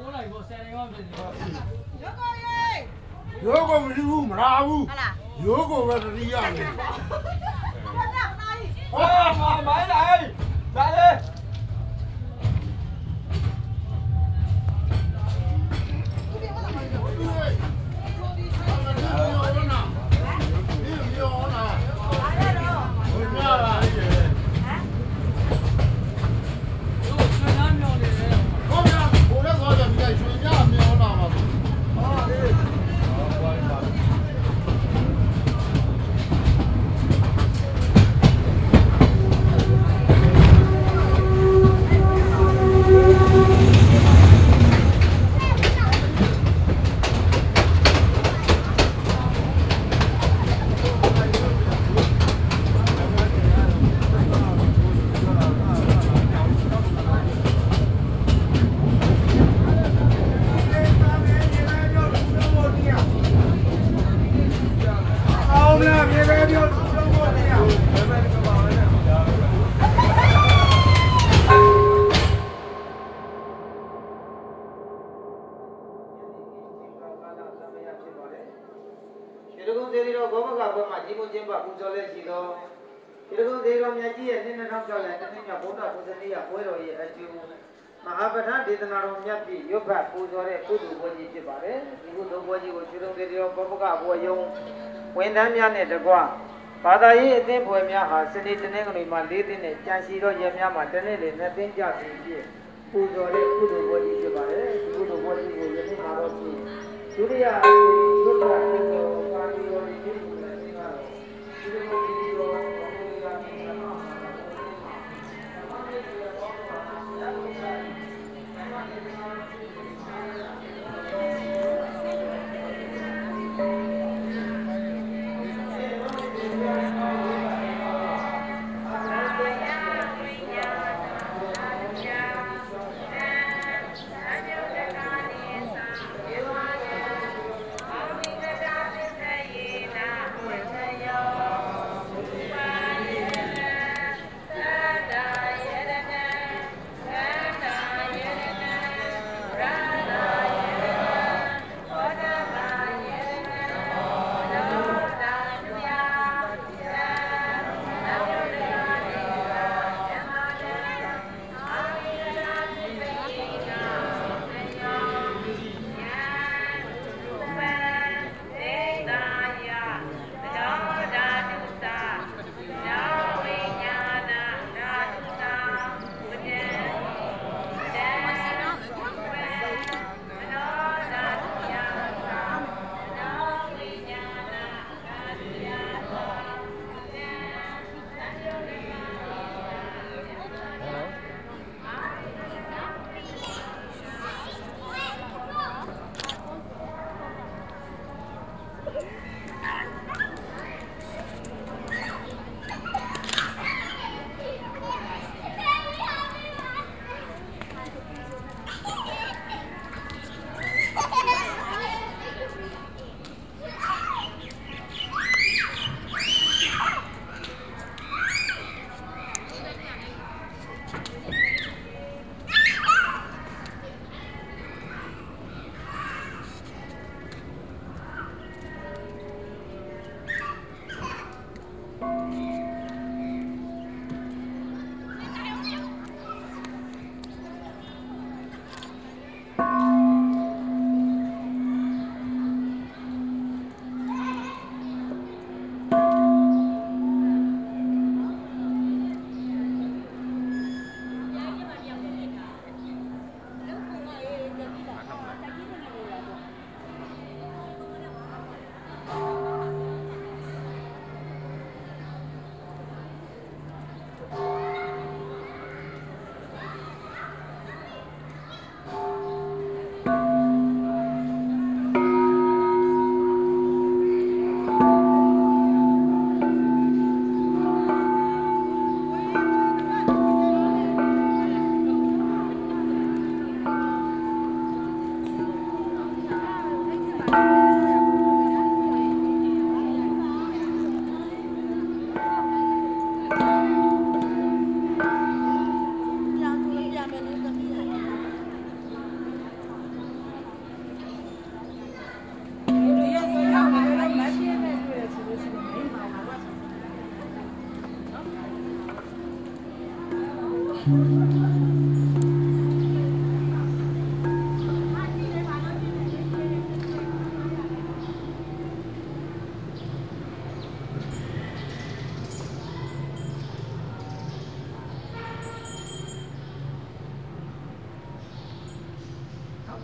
ပိုးလိုက်ပေါ့ဆယ်နေမှဖြစ်နေတော့ရိုးကိုမရှိဘူးမလားဘူးဟုတ်လား ကဘွဲမှာကြီးမချင်းပါပူဇော်လက်ရှိတော့ဒီလိုကုန်းသေးတော့မြတ်ကြီးရဲ့နှစ်နှစ်ထောင်ကျော်လဲတစ်နှစ်မြောက်ဘုရားပူဇော်နေ့ရပွဲတော်ရဲ့အကျိုးမဟာပဋ္ဌာန်းဒေသနာတော်မြတ်ပြီရုပ်ဖတ်ပူဇော်တဲ့ကုသိုလ်ပွဲကြီးဖြစ်ပါတယ်ဒီကုသိုလ်ပွဲကြီးကိုရွှေတုံသေးသေးတော့ဘောမကဘွဲယုံဝန်ထမ်းများနဲ့တကွဘာသာရေးအသင်းပွဲများဟာစနေတနင်္ဂနွေမှာ၄သိန်းနဲ့ကြံစီတော့ရက်များမှာတနေ့လေနှစ်သိန်းကြပြီဖြစ်ပူဇော်တဲ့ကုသိုလ်ပွဲကြီးဖြစ်ပါတယ်ဒီကုသိုလ်ပွဲကြီးကိုယနေ့မှာတော့ဖြင့်ဒုတိယဒုတိယ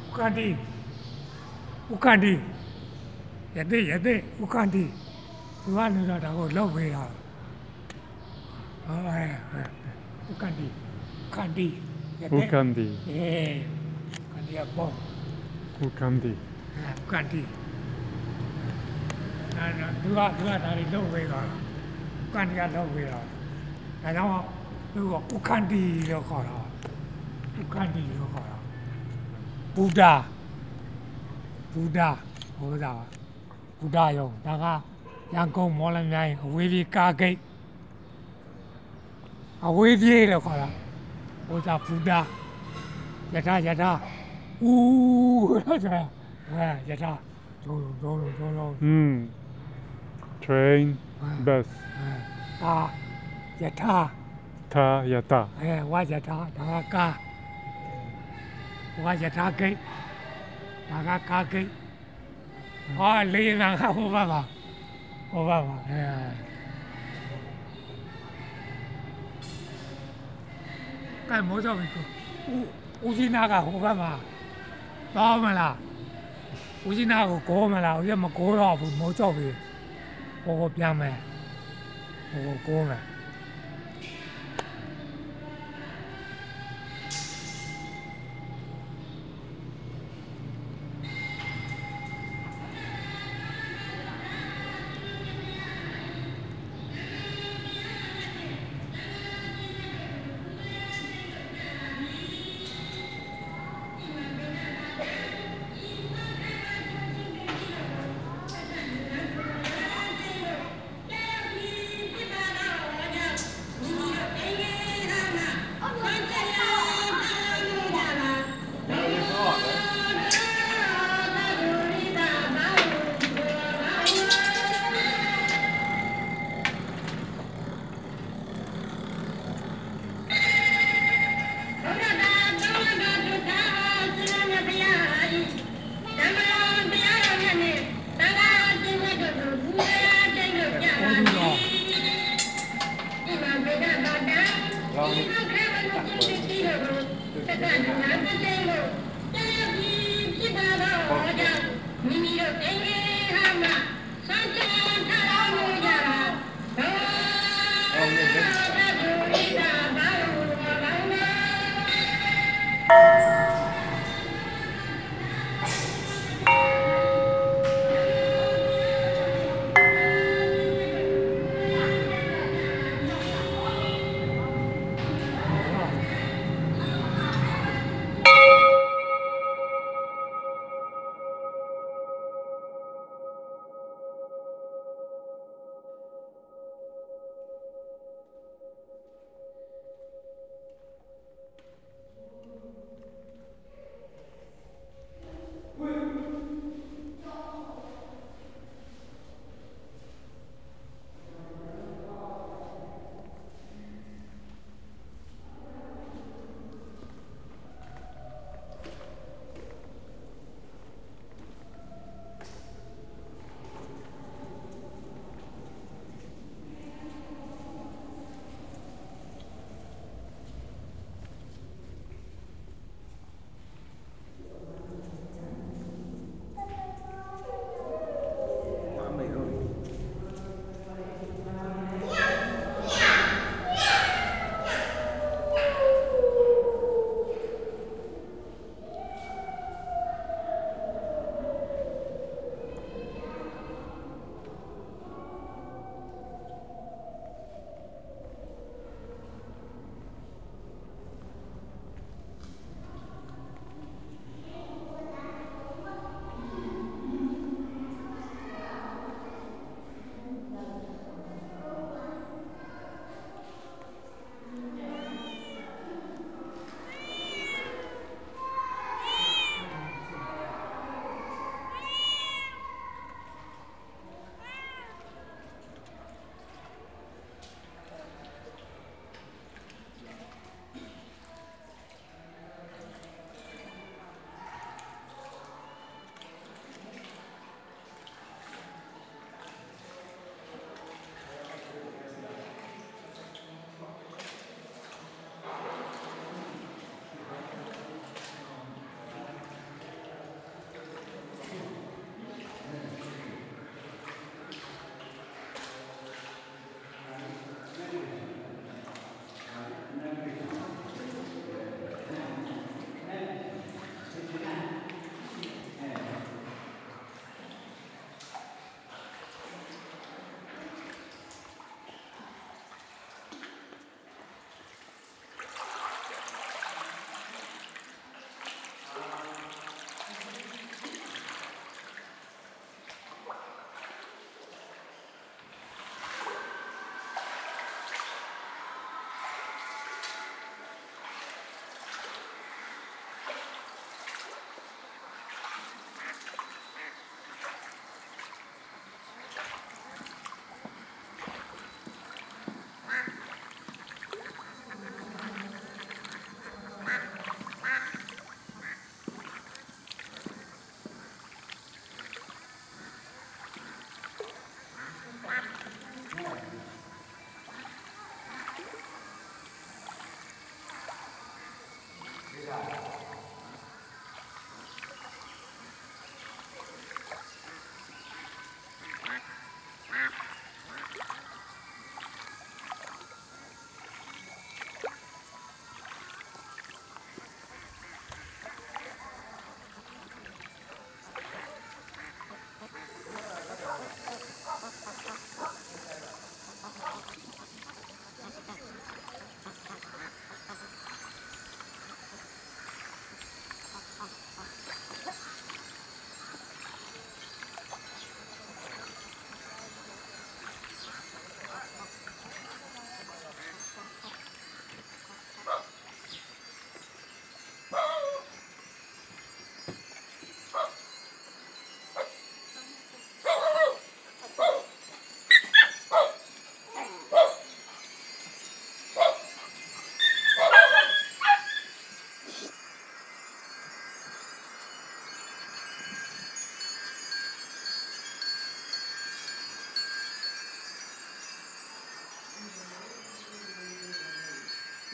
உட்காண்டி உட்காண்டி எது எது உட்காண்டி விவாதிடாடா ஒரு லவ் போயிடா உட்காண்டி တဲ့ဦးကန်တီသူကနေတော့ဒါကိုလောက်ပေးတာဟောအဲဦးကန်တီကန်တီရတဲ့ Ukandi. အေးကန်တီကပေါ့ Ukandi. ဦးကန်တီအဲ့ဒါသူကသူကဒါတွေလောက်ပေးတာဦးကန်တီကလောက်ပေးတာဒါကြောင့်သူကဦးကန်တီလို့ခေါ်တာဦးကန်တီလို့ခေါ်တာဘုဒ္ဓဘုဒ္ဓဟောတာဘုဒ္ဓရောဒါကရန်ကုန်မော်လမြိုင်အဝေးပြေးကားဂိတ်အဝေးပြေးလို့ခေါ်တာ ဟောတာဘုဒ္ဓယထာယထာဦးလို့ဆိုတာအဲယထာဒုံဒုံဒုံဒုံ Mm. Train, bus, ကာယထာ ta, yata. အဲဝါယထာဒါကကာဝါယထာဂိတ်ဒါကကာဂိတ်ဟောလေးနာကဟိုဘက်မှာဟို က်မှာအဲကဲမိုးတော့ပြီကိုဦးဦးကြီးနာကဟိုဘက်မှာတော့မလားဦးကြီးနာကိုကိုမလားဦးရမကိုတော့ဘူးမိုးတော့ပြီဟိုကိုပြန်မယ်ဟိုကိုကိုမယ်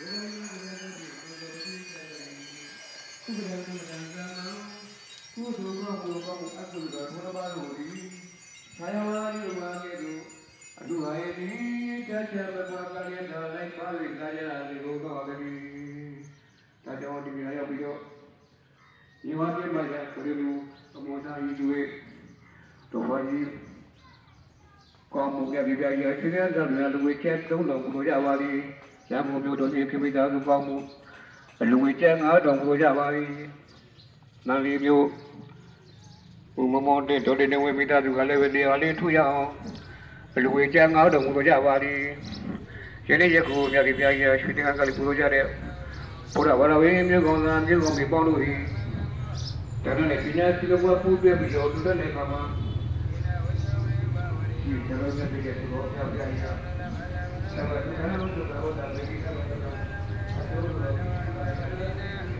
ကုသလကုသလကံကုသိုလ်ကောကုကောအကုသိုလ်ဘုရားပါတော်ဒီသာယဝါဒီမာကေတုအတုဟာယတိတတ္တပတကာယတာလိုက်ပါရိကာယရာဒီဘုကောတိဒါကြောင့်ဒီနေရာရောက်ပြီးတော့ဒီမှာပြမှာရခရီးလူအမောသာကြီးတွေတော်ပါကြီးကောင်းမှုကပြပြရချင်းတဲ့ဇာတ်များလူဝေချက်၃လုံးကိုရပါလိမ့် ရံမှုမျိုးတို့ဒီဖြစ်ပြီးသားသူကောင်းမှုအလူဝေချက်ငါတော်ကိုကြပါလိနန္ဒီမျိုးဘုံမမောတဲ့တော်တဲ့ဝေမိသားစုကလည်းပဲနေရာလေးထူရအောင်အလူဝေချက်ငါတော်ကိုကြပါလိယနေ့ယခုမြတ်ကြီးပြရရွှေတင်ကလေးပူလို့ကြတဲ့ဘုရားဝရဝေမျိုးကောင်းသာမျိုးကောင်းပြီးပေါလို့ဒီတရနဲ့ပညာစီကဘပူပြပြီးတော့တူတဲ့ခါမှာဒီကျွန်တော်မြတ်ကြီးရဲ့ဘောပြပြရဆက် ပါဆ